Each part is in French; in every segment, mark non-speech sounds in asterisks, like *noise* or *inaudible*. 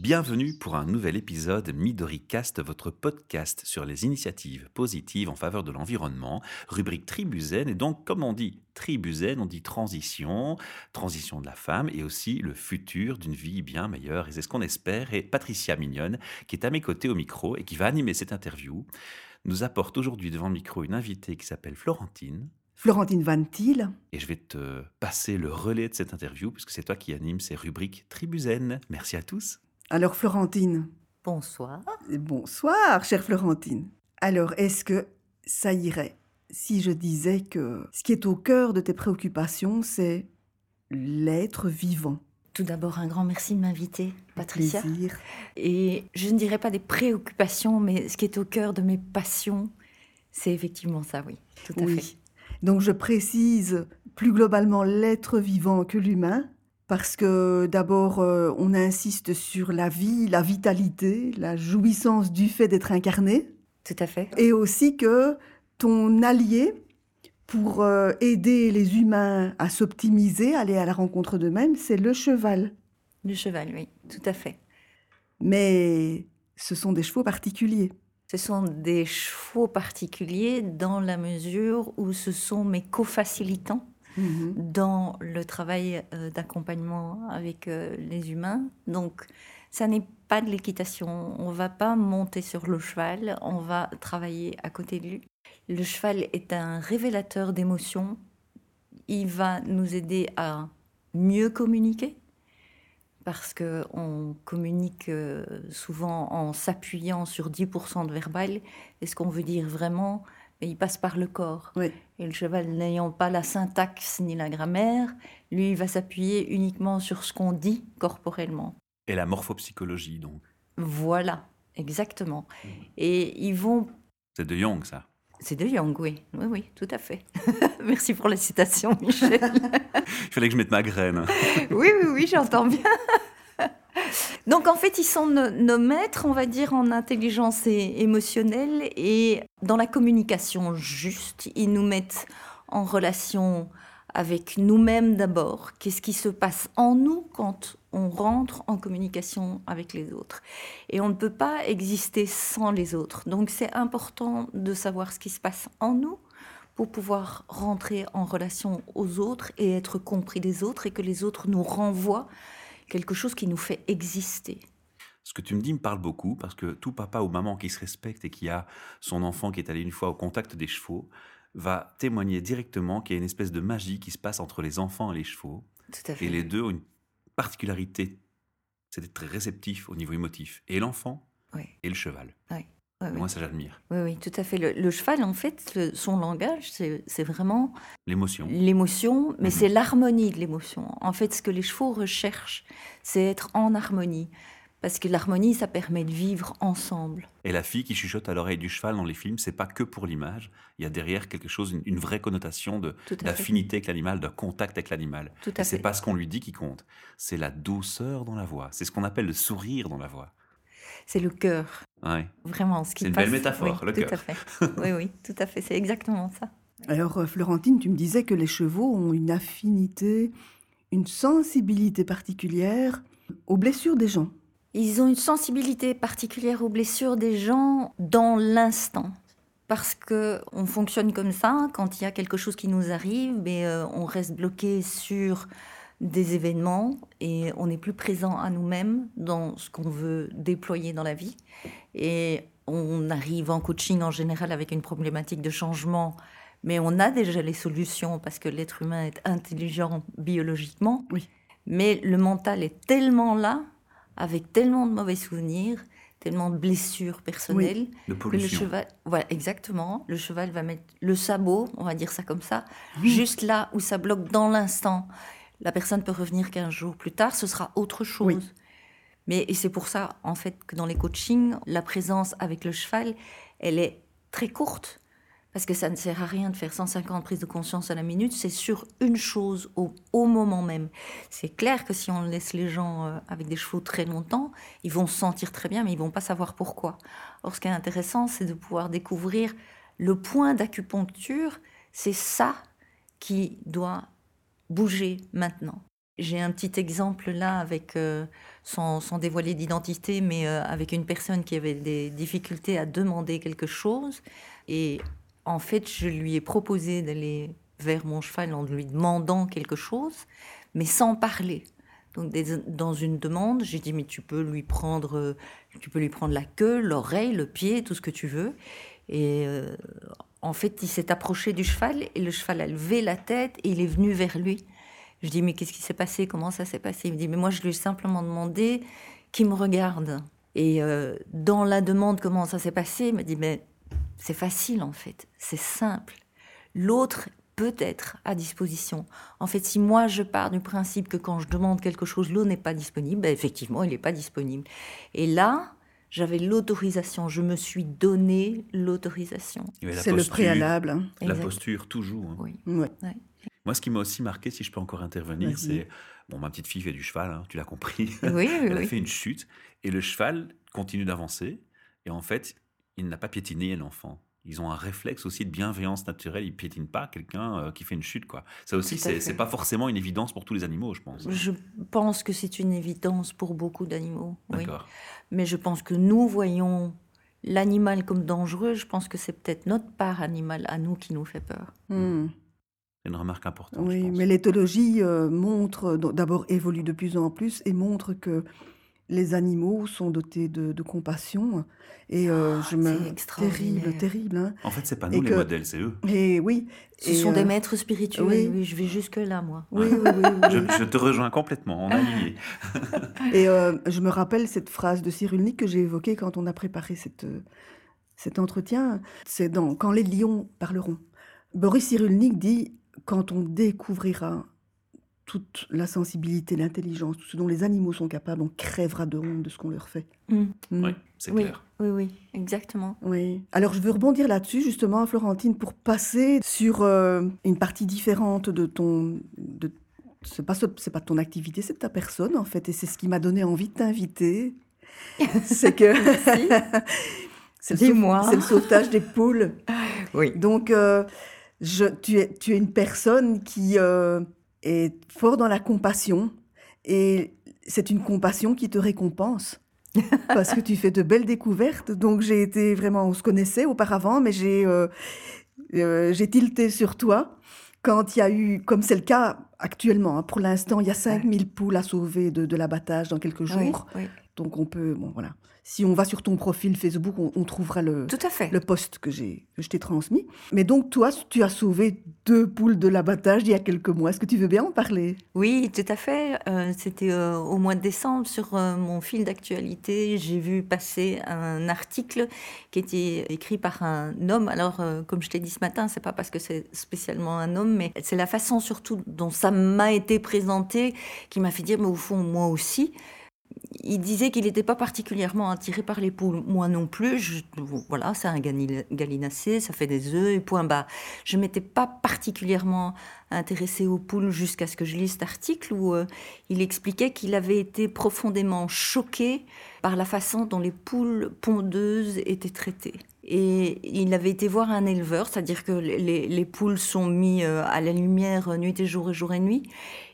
Bienvenue pour un nouvel épisode MidoriCast, votre podcast sur les initiatives positives en faveur de l'environnement, rubrique Tribuzen. Et donc, comme on dit Tribuzen, on dit transition, transition de la femme et aussi le futur d'une vie bien meilleure. Et c'est ce qu'on espère. Et Patricia Mignonne, qui est à mes côtés au micro et qui va animer cette interview, nous apporte aujourd'hui devant le micro une invitée qui s'appelle Florentine. Florentine Van Thiel. Et je vais te passer le relais de cette interview puisque c'est toi qui anime ces rubriques Tribuzen. Merci à tous. Alors Florentine. Bonsoir. Bonsoir, chère Florentine. Alors, est-ce que ça irait si je disais que ce qui est au cœur de tes préoccupations, c'est l'être vivant? Tout d'abord, un grand merci de m'inviter, Patricia. Plaisir. Et je ne dirais pas des préoccupations, mais ce qui est au cœur de mes passions, c'est effectivement ça, oui. Tout à oui. fait. Donc je précise plus globalement l'être vivant que l'humain, parce que d'abord euh, on insiste sur la vie, la vitalité, la jouissance du fait d'être incarné, Tout à fait. et aussi que ton allié pour euh, aider les humains à s'optimiser, aller à la rencontre d'eux-mêmes, c'est le cheval. Le cheval, oui, tout à fait. Mais ce sont des chevaux particuliers. Ce sont des chevaux particuliers dans la mesure où ce sont mes co-facilitants dans le travail euh, d'accompagnement avec euh, les humains. Donc, ça n'est pas de l'équitation. On va pas monter sur le cheval, on va travailler à côté de lui. Le cheval est un révélateur d'émotions. Il va nous aider à mieux communiquer parce que on communique euh, souvent en s'appuyant sur 10% de verbal. Et ce qu'on veut dire vraiment, il passe par le corps. Oui. Et le cheval n'ayant pas la syntaxe ni la grammaire, lui, il va s'appuyer uniquement sur ce qu'on dit corporellement. Et la morphopsychologie, donc. Voilà, exactement. Et ils vont... C'est de Jung, ça. C'est de Young, oui. Oui, oui, tout à fait. *laughs* Merci pour la citation, Michel. *laughs* Il fallait que je mette ma graine. *laughs* oui, oui, oui, j'entends bien. *laughs* Donc en fait, ils sont nos, maîtres, on va dire, en intelligence émotionnelle et dans la communication juste. Ils nous mettent en relation avec nous-mêmes d'abord. Qu'est-ce qui se passe en nous quand on rentre en communication avec les autres? Et on ne peut pas exister sans les autres. Donc c'est important de savoir ce qui se passe en nous pour pouvoir rentrer en relation aux autres et être compris des autres et que les autres nous renvoient quelque chose qui nous fait exister. Ce que tu me dis me parle beaucoup parce que tout papa ou maman qui se respecte et qui a son enfant qui est allé une fois au contact des chevaux va témoigner directement qu'il y a une espèce de magie qui se passe entre les enfants et les chevaux. Tout à fait. Et les deux ont une particularité, c'est d'être très réceptif au niveau émotif. Et l'enfant Oui. et le cheval. Oui, oui, Moi, ça j'admire. oui, oui, tout à fait. Le, le cheval, en fait, le- son langage, c'est c'est vraiment L'émotion. l'émotion, mais Mhm. c'est l'harmonie de l'émotion. En fait, ce que les chevaux recherchent, c'est être en harmonie. Parce que l'harmonie, ça permet de vivre ensemble. Et la fille qui chuchote à l'oreille du cheval dans les films, c'est pas que pour l'image. Il y a derrière quelque chose, une, une vraie connotation d'affinité avec l'animal, de contact avec l'animal. Tout Et à c'est fait. pas ce qu'on lui dit qui compte, c'est la douceur dans la voix. C'est ce qu'on appelle le sourire dans la voix. C'est le cœur, Ouais. vraiment. ce qui C'est une passe. belle métaphore, Oui, le tout cœur. à fait. *laughs* Oui, oui, tout à fait. C'est exactement ça. Alors euh, Florentine, tu me disais que les chevaux ont une affinité, une sensibilité particulière aux blessures des gens. Ils ont une sensibilité particulière aux blessures des gens dans l'instant. Parce que on fonctionne comme ça, quand il y a quelque chose qui nous arrive, mais euh, on reste bloqué sur des événements et on n'est plus présent à nous-mêmes dans ce qu'on veut déployer dans la vie. Et on arrive en coaching en général avec une problématique de changement, mais on a déjà les solutions parce que l'être humain est intelligent biologiquement. Oui. Mais le mental est tellement là, avec tellement de mauvais souvenirs, tellement de blessures personnelles, De que le cheval, voilà, exactement, le cheval va mettre le sabot, on va dire ça comme ça, Oui. juste là où ça bloque dans l'instant. La personne peut revenir 15 jours plus tard, ce sera autre chose. Oui. Mais c'est pour ça, en fait, que dans les coachings, la présence avec le cheval, elle est très courte. Parce que ça ne sert à rien de faire 150 prises de conscience à la minute, c'est sur une chose au, au moment même. C'est clair que si on laisse les gens euh, avec des chevaux très longtemps, ils vont se sentir très bien, mais ils vont pas savoir pourquoi. Or, ce qui est intéressant, c'est de pouvoir découvrir le point d'acupuncture, c'est ça qui doit bouger maintenant. J'ai un petit exemple là avec, euh, sans, dévoiler d'identité, mais euh, avec une personne qui avait des difficultés à demander quelque chose. Et en fait, je lui ai proposé d'aller vers mon cheval en lui demandant quelque chose, mais sans parler. Donc dans une demande, j'ai dit mais tu peux lui prendre, tu peux lui prendre la queue, l'oreille, le pied, tout ce que tu veux. Et en fait, il s'est approché du cheval et le cheval a levé la tête et il est venu vers lui. Je dis, mais qu'est-ce qui s'est passé? Comment ça s'est passé? Il me dit, mais moi, je lui ai simplement demandé qu'il me regarde. Et euh, dans la demande, comment ça s'est passé? Il me dit, mais c'est facile en fait, c'est simple. L'autre peut être à disposition. En fait, si moi je pars du principe que quand je demande quelque chose, l'autre n'est pas disponible, ben effectivement, il n'est pas disponible. Et là, j'avais l'autorisation, je me suis donné l'autorisation. C'est le préalable. Hein. La posture, toujours. Hein. Oui. Moi, ce qui m'a aussi marqué, si je peux encore intervenir, c'est bon, ma petite fille fait du cheval, hein, tu l'as compris. *laughs* Oui, Elle a fait une chute et le cheval continue d'avancer et en fait, il n'a pas piétiné l'enfant. Ils ont un réflexe aussi de bienveillance naturelle. Ils piétinent pas quelqu'un euh, qui fait une chute, quoi. Ça aussi, c'est pas forcément une évidence pour tous les animaux, je pense. Je pense que c'est une évidence pour beaucoup d'animaux. Oui. Mais je pense que nous voyons l'animal comme dangereux. Je pense que c'est peut-être notre part animale à nous qui nous fait peur. Hmm une remarque importante. Oui, mais l'éthologie euh, montre, d'abord évolue de plus en plus et montre que les animaux sont dotés de, compassion. Et euh, ah, je me terrible, terrible. Hein. En fait, c'est pas nous les modèles, c'est eux. Et oui. Ce sont des euh, maîtres spirituels. Oui. je vais jusque là, moi. Oui, oui, oui. je, te rejoins complètement. On a lié. et je me rappelle cette phrase de Cyrulnik que j'ai évoquée quand on a préparé cette, cet entretien. C'est dans Quand les lions parleront. Boris Cyrulnik dit quand on découvrira toute la sensibilité, l'intelligence, tout ce dont les animaux sont capables, on crèvera de honte de ce qu'on leur fait. Mm. Mm. Oui, c'est clair. Oui, oui, exactement. Oui. Alors je veux rebondir là-dessus justement, Florentine, pour passer sur euh, une partie différente de ton, de, c'est pas c'est pas ton activité, c'est ta personne en fait, et c'est ce qui m'a donné envie de t'inviter. *laughs* c'est que *laughs* c'est le, le, sauvetage des poules. *laughs* Oui. Donc euh, tu, es, tu es une personne qui euh, est fort dans la compassion et c'est une compassion qui te récompense. *laughs* parce que tu fais de belles découvertes. Donc j'ai été vraiment, on se connaissait auparavant, mais j'ai euh, euh, j'ai tilté sur toi quand il y a eu, comme c'est le cas actuellement, hein, pour l'instant, il y a 5000 poules à sauver de, de l'abattage dans quelques jours. Donc on peut, bon voilà si on va sur ton profil Facebook, on, trouvera le, Tout à fait. le post que, j'ai, que je t'ai transmis. Mais donc, toi, tu as sauvé deux poules de l'abattage il y a quelques mois. Est-ce que tu veux bien en parler? Oui, tout à fait. Euh, c'était euh, au mois de décembre sur euh, mon fil d'actualité. J'ai vu passer un article qui était écrit par un homme. Alors, comme je t'ai dit ce matin, c'est pas parce que c'est spécialement un homme, mais c'est la façon surtout dont ça m'a été présenté qui m'a fait dire, mais au fond, moi aussi il disait qu'il n'était pas particulièrement attiré par les poules. Moi non plus. voilà, c'est un gallinacé, ça fait des œufs et point bas. Je m'étais pas particulièrement intéressée aux poules jusqu'à ce que je lise cet article où euh, il expliquait qu'il avait été profondément choqué par la façon dont les poules pondeuses étaient traitées. Et il avait été voir un éleveur, c'est-à-dire que les, poules sont mises euh, à la lumière nuit et jour et jour et nuit.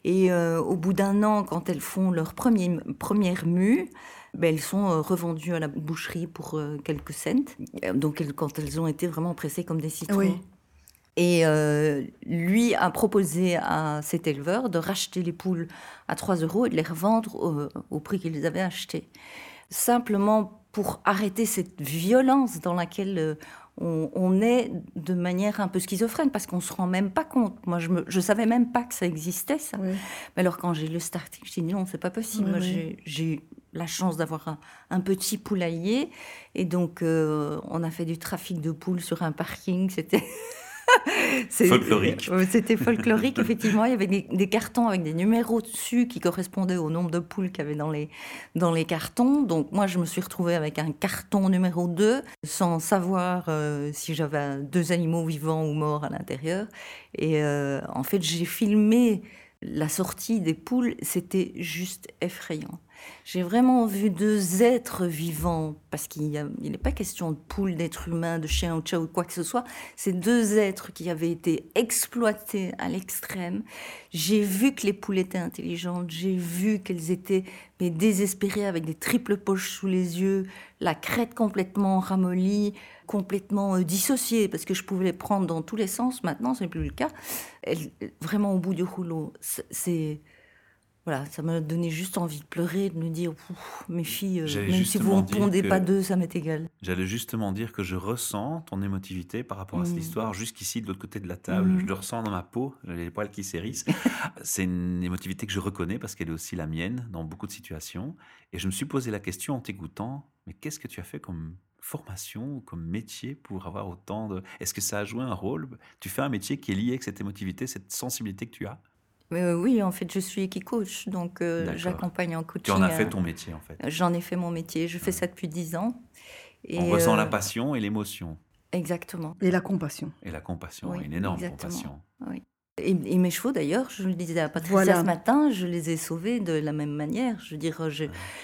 Et euh, au bout d'un an, quand elles font leur premier, première mue, ben, elles sont euh, revendues à la boucherie pour quelques cents. Donc quand elles ont été vraiment pressées comme des citrons. Et lui a proposé à cet éleveur de racheter les poules à 3 euros et de les revendre au, au prix qu'ils avaient acheté. Simplement pour arrêter cette violence dans laquelle euh, on, est de manière un peu schizophrène parce qu'on se rend même pas compte. Moi, je ne savais même pas que ça existait, ça. Mais alors, quand j'ai lu cet article, je dit non, c'est pas possible. Moi, j'ai eu la chance d'avoir un, petit poulailler et donc euh, on a fait du trafic de poules sur un parking. C'était *laughs* folklorique. *laughs* C'était folklorique, effectivement. Il y avait des, cartons avec des numéros dessus qui correspondaient au nombre de poules qu'il y avait dans les, dans les cartons. Donc moi, je me suis retrouvée avec un carton numéro 2 sans savoir euh, si j'avais deux animaux vivants ou morts à l'intérieur. Et euh, en fait, j'ai filmé la sortie des poules. C'était juste effrayant. J'ai vraiment vu deux êtres vivants, parce qu'il n'est pas question de poule, d'être humain, de chien ou de chat ou quoi que ce soit. C'est deux êtres qui avaient été exploités à l'extrême. J'ai vu que les poules étaient intelligentes, j'ai vu qu'elles étaient mais désespérées avec des triples poches sous les yeux, la crête complètement ramollie, complètement euh, dissociée, parce que je pouvais les prendre dans tous les sens. Maintenant, c'est plus le cas. vraiment au bout du rouleau. C'est voilà, ça m'a donné juste envie de pleurer, de me dire, mes filles, euh, même si vous ne pondez pas deux, ça m'est égal. J'allais justement dire que je ressens ton émotivité par rapport à cette mmh. histoire, jusqu'ici, de l'autre côté de la table. Mmh. Je le ressens dans ma peau, les poils qui s'hérissent. *laughs* C'est une émotivité que je reconnais parce qu'elle est aussi la mienne dans beaucoup de situations. Et je me suis posé la question en t'écoutant, mais qu'est-ce que tu as fait comme formation, comme métier pour avoir autant de... Est-ce que ça a joué un rôle? Tu fais un métier qui est lié avec cette émotivité, cette sensibilité que tu as? Euh, oui, en fait, je suis coach, donc euh, j'accompagne en coaching. Tu en as fait ton métier, en fait. J'en ai fait mon métier. Je fais ça depuis dix ans. Et On ressent la euh, passion et l'émotion. Exactement. Et la compassion. Et la compassion, une énorme compassion. Oui. Et, mes chevaux, d'ailleurs, je le disais à Patricia ce matin, je les ai sauvés de la même manière. Je veux dire,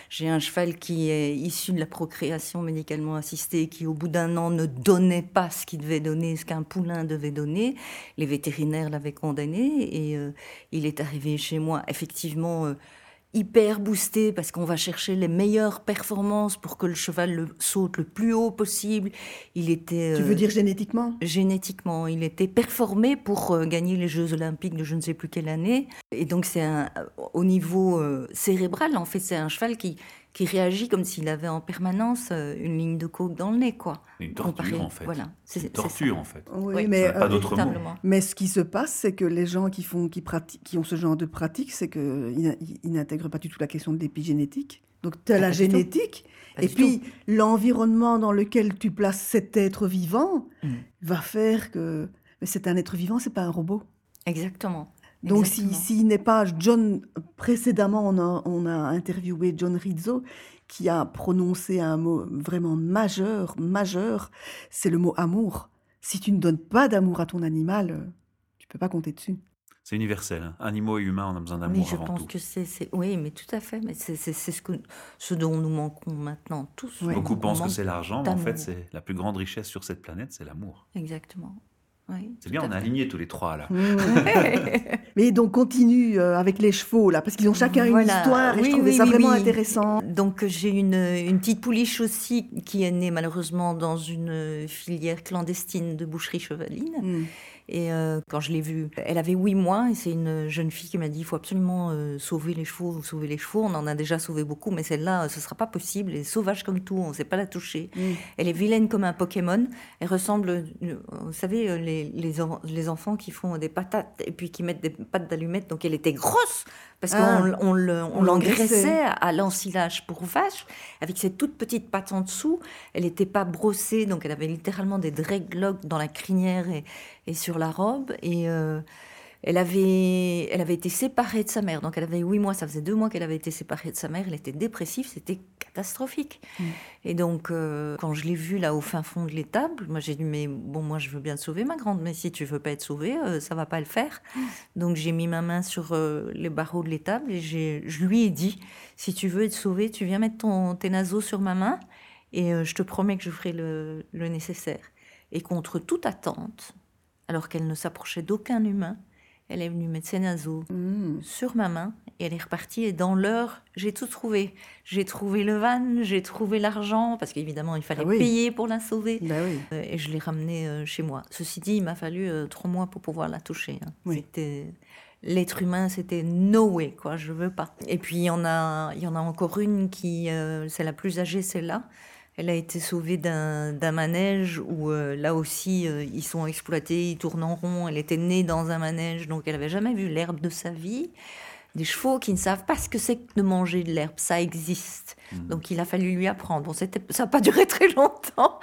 j'ai un cheval qui est issu de la procréation médicalement assistée, qui au bout d'un an ne donnait pas ce qu'il devait donner, ce qu'un poulain devait donner. Les vétérinaires l'avaient condamné et euh, il est arrivé chez moi, effectivement. Euh, hyper boosté parce qu'on va chercher les meilleures performances pour que le cheval le, saute le plus haut possible. Il était. Tu veux euh, dire génétiquement? Génétiquement, il était performé pour euh, gagner les Jeux Olympiques de je ne sais plus quelle année. Et donc c'est au niveau euh, cérébral, en fait, c'est un cheval qui qui réagit comme s'il avait en permanence euh, une ligne de coke dans le nez, quoi. Une torture, en fait. Voilà, c'est une torture, en fait. Oui, mais pas d'autre mot. Mais ce qui se passe, c'est que les gens qui font, qui pratiquent, qui ont ce genre de pratique, c'est qu'ils ils n'intègrent pas du tout la question de l'épigénétique. Donc tu as la génétique, et puis l'environnement dans lequel tu places cet être vivant mm. va faire que mais c'est un être vivant, c'est pas un robot. Exactement. Donc s'il si, n'est pas John, précédemment on a, on a, interviewé John Rizzo qui a prononcé un mot vraiment majeur, majeur, c'est le mot amour. Si tu ne donnes pas d'amour à ton animal, tu peux pas compter dessus. C'est universel. Hein. Animaux et humains, on a besoin d'amour Oui, je pense que c'est, oui, mais tout à fait. Mais c'est, ce, que, ce dont nous manquons maintenant tous. Beaucoup pensent que c'est l'argent, mais en fait, c'est la plus grande richesse sur cette planète, c'est l'amour. Exactement c'est bien, on est alignés tous les trois là. *laughs* Mais donc continue euh, avec les chevaux là, parce qu'ils ont chacun une histoire et je trouvais ça vraiment intéressant. Donc j'ai une, une, petite pouliche aussi qui est née malheureusement dans une filière clandestine de boucherie chevaline. Et euh, quand je l'ai vue, elle avait huit mois et c'est une jeune fille qui m'a dit il faut absolument euh, sauver les chevaux, sauver les chevaux. On en a déjà sauvé beaucoup, mais celle-là, ce sera pas possible. Elle est sauvage comme tout, on ne sait pas la toucher. Mm. Elle est vilaine comme un Pokémon. Elle ressemble, euh, vous savez, les, les, les, enfants qui font des patates et puis qui mettent des pattes d'allumettes. Donc elle était grosse parce ah. qu'on on, l'engraissait à l'ensilage pour vache avec ses toutes petites pattes en dessous. Elle n'était pas brossée, donc elle avait littéralement des dreadlocks dans la crinière et, et sur la robe. Et euh, elle, avait, elle avait été séparée de sa mère. Donc elle avait huit mois, ça faisait deux mois qu'elle avait été séparée de sa mère. Elle était dépressive, c'était catastrophique. Mm. Et donc, euh, quand je l'ai vue là au fin fond de l'étable, moi j'ai dit Mais bon, moi je veux bien te sauver, ma grande, mais si tu veux pas être sauvée, euh, ça va pas le faire. Mm. Donc j'ai mis ma main sur les barreaux de l'étable et je lui ai dit Si tu veux être sauvée, tu viens mettre ton, tes naseaux sur ma main et je te promets que je ferai le, le nécessaire. Et contre toute attente, alors qu'elle ne s'approchait d'aucun humain. Elle est venue mettre ses naseaux hmm. sur ma main et elle est repartie. Et dans l'heure, j'ai tout trouvé. J'ai trouvé le van, j'ai trouvé l'argent, parce qu'évidemment, il fallait ah payer pour la sauver. Bah euh, et je l'ai ramenée euh, chez moi. Ceci dit, il m'a fallu euh, trois mois pour pouvoir la toucher. Hein. C'était l'être humain, c'était no way, quoi, je veux pas. Et puis il y en a, il y en a encore une qui, c'est la plus âgée, celle-là. Elle a été sauvée d'un manège où euh, là aussi euh, ils sont exploités, ils tournent en rond. Elle était née dans un manège, donc elle n'avait jamais vu l'herbe de sa vie des chevaux qui ne savent pas ce que c'est que de manger de l'herbe. Ça existe. Hmm. Donc il a fallu lui apprendre. Bon, ça n'a pas *laughs* duré très longtemps,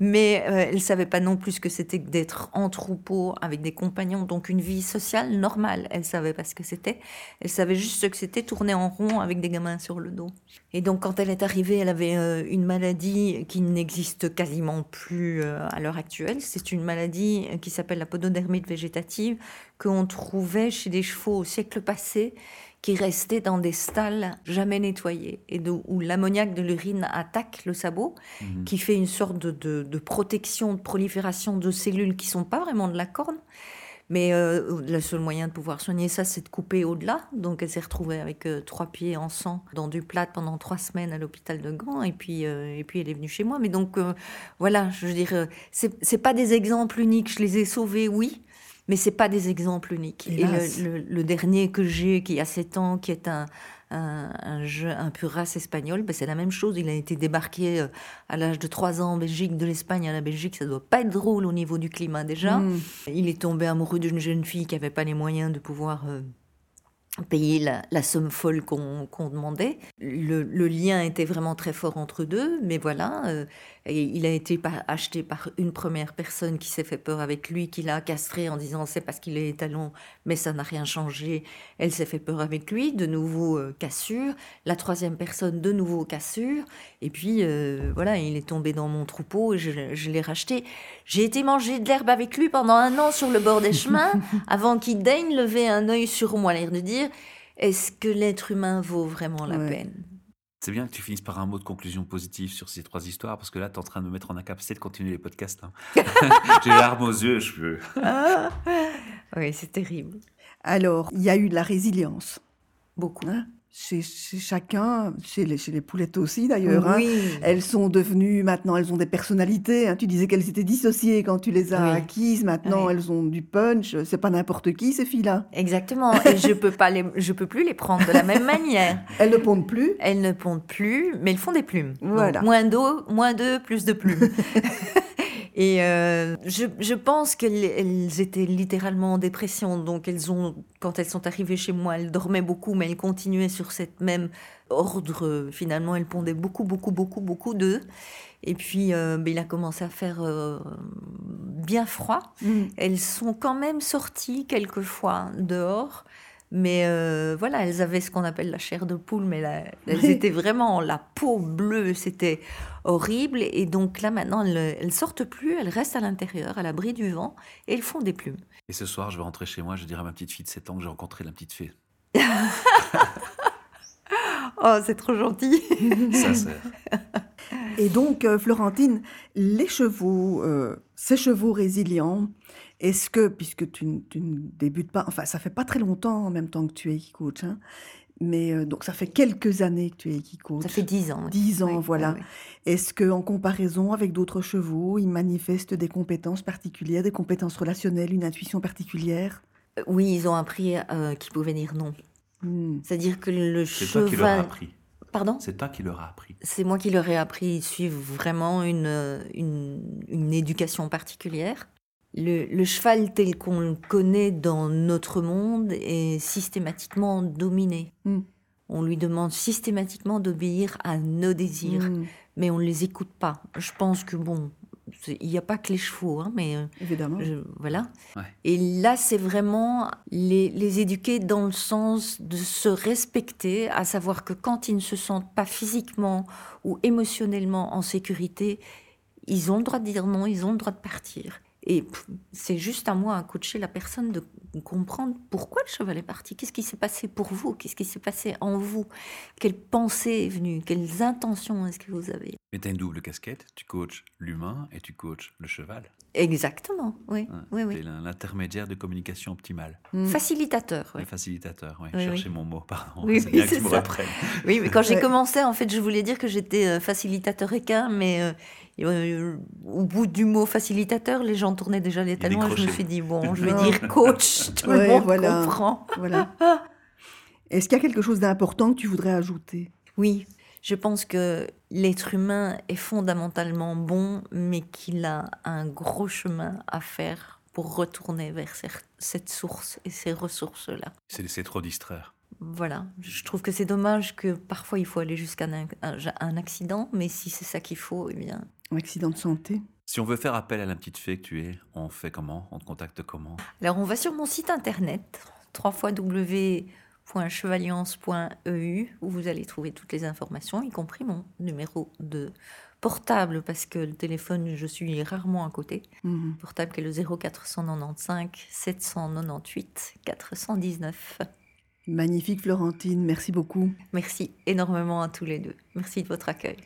mais euh, elle ne savait pas non plus ce que c'était que d'être en troupeau avec des compagnons, donc une vie sociale normale. Elle savait pas ce que c'était. Elle savait juste ce que c'était tourner en rond avec des gamins sur le dos. Et donc quand elle est arrivée, elle avait euh, une maladie qui n'existe quasiment plus euh, à l'heure actuelle. C'est une maladie qui s'appelle la pododermite végétative qu'on trouvait chez des chevaux au siècle passé qui restaient dans des stalles jamais nettoyées et où l'ammoniac de l'urine attaque le sabot, mhm. qui fait une sorte de, de, protection, de prolifération de cellules qui sont pas vraiment de la corne. Mais euh, le seul moyen de pouvoir soigner ça, c'est de couper au-delà. Donc elle s'est retrouvée avec euh, trois pieds en sang dans du plâtre pendant trois semaines à l'hôpital de Gand. Et puis, euh, et puis elle est venue chez moi. Mais donc voilà, je veux dire, c'est pas des exemples uniques. Je les ai sauvés, oui mais c'est pas des exemples uniques. Et le, dernier que j'ai, qui a 7 ans, qui est un, un, jeu, un pur race espagnol, ben c'est la même chose. Il a été débarqué euh, à l'âge de 3 ans en Belgique, de l'Espagne à la Belgique. Ça doit pas être drôle au niveau du climat déjà. Mm. Il est tombé amoureux d'une jeune fille qui avait pas les moyens de pouvoir euh, payer la, somme folle qu'on demandait. Le, lien était vraiment très fort entre deux, mais voilà, euh, il a été acheté par une première personne qui s'est fait peur avec lui, qui l'a castré en disant c'est parce qu'il est étalon, mais ça n'a rien changé. Elle s'est fait peur avec lui, de nouveau euh, cassure. La troisième personne, de nouveau cassure. Et puis euh, voilà, il est tombé dans mon troupeau et je, je l'ai racheté. J'ai été manger de l'herbe avec lui pendant un an sur le bord des chemins, *laughs* avant qu'il daigne lever un œil sur moi, l'air de dire est-ce que l'être humain vaut vraiment la peine? C'est bien que tu finisses par un mot de conclusion positive sur ces trois histoires, parce que là, tu es en train de me mettre en incapacité de continuer les podcasts. Hein. *laughs* *laughs* J'ai larmes aux yeux, je peux. Ah, oui, c'est terrible. Alors, il y a eu de la résilience. Beaucoup. Hein chez, chacun, chez les, chez les poulettes aussi d'ailleurs. Hein. Elles sont devenues, maintenant elles ont des personnalités. Hein. Tu disais qu'elles étaient dissociées quand tu les as acquises. Maintenant elles ont du punch. C'est pas n'importe qui ces filles-là. Exactement. Et je peux pas les, je peux plus les prendre de la même manière. *laughs* Elles ne pondent plus. Elles ne pondent plus, mais elles font des plumes. Voilà. moins d'eau, moins d'œufs, plus de plumes. *laughs* Et euh, je, je, pense qu'elles étaient littéralement en dépression. Donc, elles ont, quand elles sont arrivées chez moi, elles dormaient beaucoup, mais elles continuaient sur cette même ordre. Finalement, elles pondaient beaucoup, beaucoup, beaucoup, beaucoup d'œufs. Et puis, euh, ben, il a commencé à faire euh, bien froid. Mm. Elles sont quand même sorties quelquefois dehors. Mais euh, voilà, elles avaient ce qu'on appelle la chair de poule, mais *laughs* elles étaient vraiment la peau bleue, c'était horrible. Et donc là, maintenant, elles, ne sortent plus, elles restent à l'intérieur, à l'abri du vent, et elles font des plumes. Et ce soir, je vais rentrer chez moi, je dirai à ma petite fille de 7 ans que j'ai rencontré la petite fée. *laughs* oh, c'est trop gentil. *laughs* Ça sert. Et donc, euh, Florentine, les chevaux, euh, ces chevaux résilients, est-ce que, puisque tu, ne débutes pas, enfin, ça fait pas très longtemps en même temps que tu es coach, hein, mais euh, donc ça fait quelques années que tu es coach. Ça fait dix ans. Dix ans, voilà. Est-ce que, en comparaison avec d'autres chevaux, ils manifestent des compétences particulières, des compétences relationnelles, une intuition particulière? Euh, Oui, ils ont appris euh, qu'ils pouvaient dire non. Hmm. C'est-à-dire que le cheval. C'est toi qui leur as appris. Pardon? C'est toi qui leur as appris. C'est moi qui leur ai appris. Ils suivent vraiment une, une, une éducation particulière. Le, cheval tel qu'on le connaît dans notre monde est systématiquement dominé. Hmm. On lui demande systématiquement d'obéir à nos désirs, hmm. mais on ne les écoute pas. Je pense que bon, il n'y a pas que les chevaux, hein, mais euh, évidemment. voilà. Et là, c'est vraiment les, les, éduquer dans le sens de se respecter, à savoir que quand ils ne se sentent pas physiquement ou émotionnellement en sécurité, ils ont le droit de dire non, ils ont le droit de partir. Et c'est juste à moi à coacher la personne de comprendre pourquoi le cheval est parti, qu'est-ce qui s'est passé pour vous, qu'est-ce qui s'est passé en vous, quelle pensée est venue, quelles intentions est-ce que vous avez? Mais tu as une double casquette, tu coaches l'humain et tu coaches le cheval. Exactement, oui. oui, oui. l'intermédiaire de communication optimale. Mm. Facilitateur, oui. Facilitateur, oui. Chercher mon mot, pardon. Oui, *laughs* c'est bien que tu me. Oui, mais quand j'ai commencé, en fait, je voulais dire que j'étais euh, facilitateur équin, mais euh, euh, au bout du mot facilitateur, les gens tournaient déjà les talons et je me suis dit, bon, je *laughs* vais dire coach, *laughs* tout le monde voilà. comprend. Voilà. *laughs* Est-ce qu'il y a quelque chose d'important que tu voudrais ajouter? Oui, je pense que l'être humain est fondamentalement bon, mais qu'il a un gros chemin à faire pour retourner vers cette source et ces ressources-là. C'est laisser trop distraire voilà, je trouve que c'est dommage que parfois il faut aller jusqu'à un, accident, mais si c'est ça qu'il faut, eh bien. Un accident de santé. Si on veut faire appel à la petite fée que tu es, on fait comment? On te contacte comment? Alors on va sur mon site internet www.chevaliance.eu où vous allez trouver toutes les informations, y compris mon numéro de portable parce que le téléphone, je suis rarement à côté. Mhm. Portable qui est le 0495 798 419. Magnifique Florentine, merci beaucoup. Merci énormément à tous les deux. Merci de votre accueil.